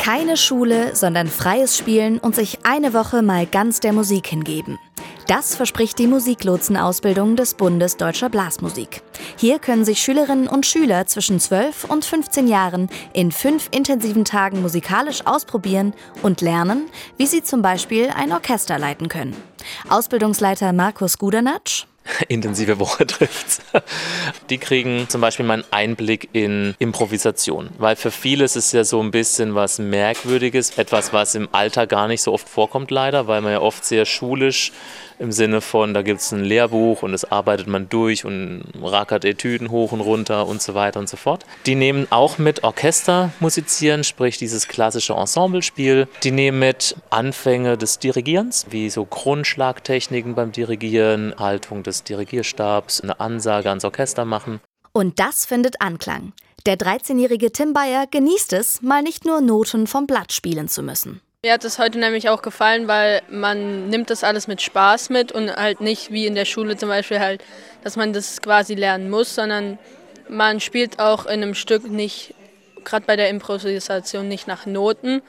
Keine Schule, sondern freies Spielen und sich eine Woche mal ganz der Musik hingeben. Das verspricht die Musiklotsenausbildung des Bundes Deutscher Blasmusik. Hier können sich Schülerinnen und Schüler zwischen 12 und 15 Jahren in fünf intensiven Tagen musikalisch ausprobieren und lernen, wie sie zum Beispiel ein Orchester leiten können. Ausbildungsleiter Markus Gudernatsch intensive Woche trifft. Die kriegen zum Beispiel mal einen Einblick in Improvisation, weil für viele ist es ja so ein bisschen was Merkwürdiges, etwas, was im Alltag gar nicht so oft vorkommt leider, weil man ja oft sehr schulisch im Sinne von, da gibt es ein Lehrbuch und das arbeitet man durch und rackert Etüden hoch und runter und so weiter und so fort. Die nehmen auch mit Orchester musizieren, sprich dieses klassische Ensemblespiel. Die nehmen mit Anfänge des Dirigierens, wie so Grundschlagtechniken beim Dirigieren, Haltung des Dirigierstabs, eine Ansage ans Orchester machen. Und das findet Anklang. Der 13-jährige Tim Bayer genießt es, mal nicht nur Noten vom Blatt spielen zu müssen. Mir hat es heute nämlich auch gefallen, weil man nimmt das alles mit Spaß mit und halt nicht wie in der Schule zum Beispiel halt, dass man das quasi lernen muss, sondern man spielt auch in einem Stück nicht, gerade bei der Improvisation, nicht nach Noten.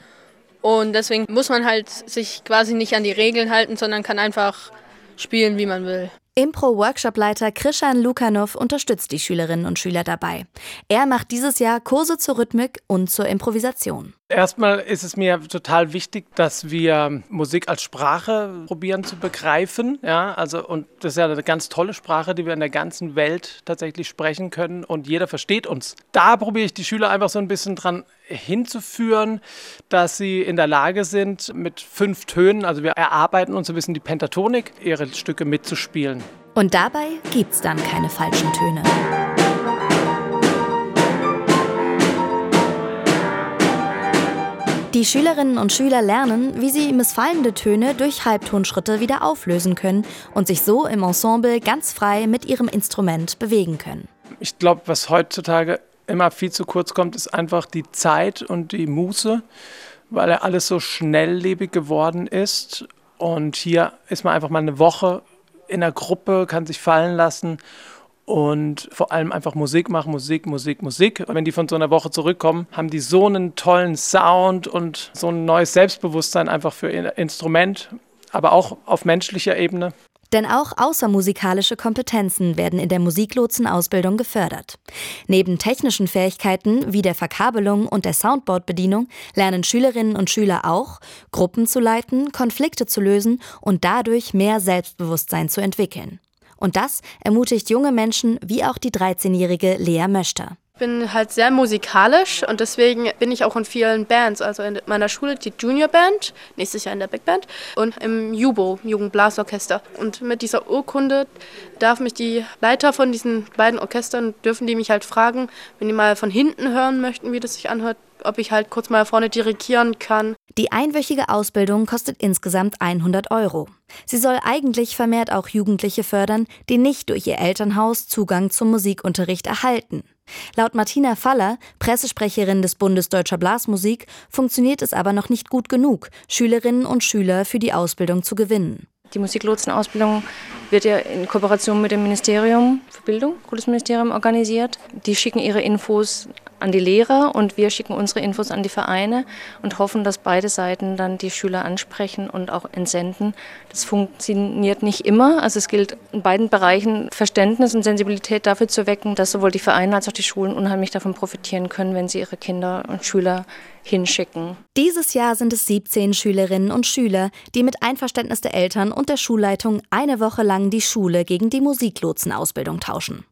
Und deswegen muss man halt sich quasi nicht an die Regeln halten, sondern kann einfach spielen, wie man will. Impro-Workshop-Leiter Krishan Lukanov unterstützt die Schülerinnen und Schüler dabei. Er macht dieses Jahr Kurse zur Rhythmik und zur Improvisation. Erstmal ist es mir total wichtig, dass wir Musik als Sprache probieren zu begreifen. Ja, also, und das ist ja eine ganz tolle Sprache, die wir in der ganzen Welt tatsächlich sprechen können und jeder versteht uns. Da probiere ich die Schüler einfach so ein bisschen dran hinzuführen, dass sie in der Lage sind, mit fünf Tönen, also wir erarbeiten uns ein bisschen die Pentatonik, ihre Stücke mitzuspielen. Und dabei gibt es dann keine falschen Töne. Die Schülerinnen und Schüler lernen, wie sie missfallende Töne durch Halbtonschritte wieder auflösen können und sich so im Ensemble ganz frei mit ihrem Instrument bewegen können. Ich glaube, was heutzutage immer viel zu kurz kommt, ist einfach die Zeit und die Muße, weil ja alles so schnelllebig geworden ist. Und hier ist man einfach mal eine Woche in der Gruppe, kann sich fallen lassen und vor allem einfach Musik machen, Musik, Musik, Musik. Und wenn die von so einer Woche zurückkommen, haben die so einen tollen Sound und so ein neues Selbstbewusstsein einfach für ihr Instrument, aber auch auf menschlicher Ebene. Denn auch außermusikalische Kompetenzen werden in der Musiklotsenausbildung gefördert. Neben technischen Fähigkeiten wie der Verkabelung und der Soundboard-Bedienung lernen Schülerinnen und Schüler auch, Gruppen zu leiten, Konflikte zu lösen und dadurch mehr Selbstbewusstsein zu entwickeln. Und das ermutigt junge Menschen wie auch die 13-jährige Lea Möchter. Ich bin halt sehr musikalisch und deswegen bin ich auch in vielen Bands. Also in meiner Schule die Junior Band, nächstes Jahr in der Big Band und im Jubo, Jugendblasorchester. Und mit dieser Urkunde darf mich die Leiter von diesen beiden Orchestern, dürfen die mich halt fragen, wenn die mal von hinten hören möchten, wie das sich anhört, ob ich halt kurz mal vorne dirigieren kann. Die einwöchige Ausbildung kostet insgesamt 100 Euro. Sie soll eigentlich vermehrt auch Jugendliche fördern, die nicht durch ihr Elternhaus Zugang zum Musikunterricht erhalten. Laut Martina Faller, Pressesprecherin des Bundes Deutscher Blasmusik, funktioniert es aber noch nicht gut genug, Schülerinnen und Schüler für die Ausbildung zu gewinnen. Die Musiklotsenausbildung wird ja in Kooperation mit dem Ministerium für Bildung, Kultusministerium, organisiert. Die schicken ihre Infos an die Lehrer und wir schicken unsere Infos an die Vereine und hoffen, dass beide Seiten dann die Schüler ansprechen und auch entsenden. Das funktioniert nicht immer. Also es gilt in beiden Bereichen Verständnis und Sensibilität dafür zu wecken, dass sowohl die Vereine als auch die Schulen unheimlich davon profitieren können, wenn sie ihre Kinder und Schüler hinschicken. Dieses Jahr sind es 17 Schülerinnen und Schüler, die mit Einverständnis der Eltern und der Schulleitung eine Woche lang die Schule gegen die Musiklotsenausbildung tauschen.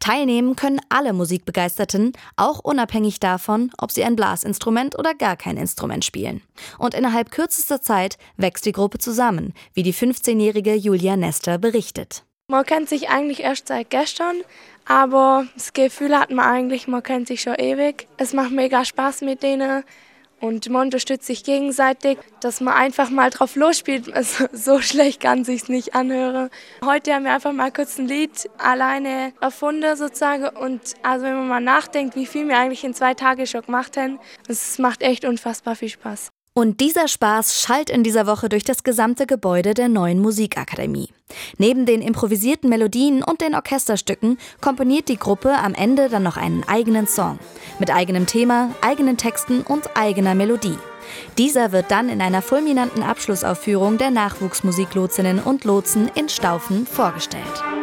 Teilnehmen können alle Musikbegeisterten, auch unabhängig davon, ob sie ein Blasinstrument oder gar kein Instrument spielen. Und innerhalb kürzester Zeit wächst die Gruppe zusammen, wie die 15-jährige Julia Nester berichtet. Man kennt sich eigentlich erst seit gestern, aber das Gefühl hat man eigentlich, man kennt sich schon ewig. Es macht mega Spaß mit denen und man unterstützt sich gegenseitig, dass man einfach mal drauf losspielt. Also, so schlecht kann sich's nicht anhören. Heute haben wir einfach mal kurz ein Lied alleine erfunden sozusagen und also wenn man mal nachdenkt, wie viel wir eigentlich in zwei Tagen schon gemacht haben, es macht echt unfassbar viel Spaß. Und dieser Spaß schallt in dieser Woche durch das gesamte Gebäude der neuen Musikakademie. Neben den improvisierten Melodien und den Orchesterstücken komponiert die Gruppe am Ende dann noch einen eigenen Song. Mit eigenem Thema, eigenen Texten und eigener Melodie. Dieser wird dann in einer fulminanten Abschlussaufführung der Nachwuchsmusiklotsinnen und Lotsen in Staufen vorgestellt.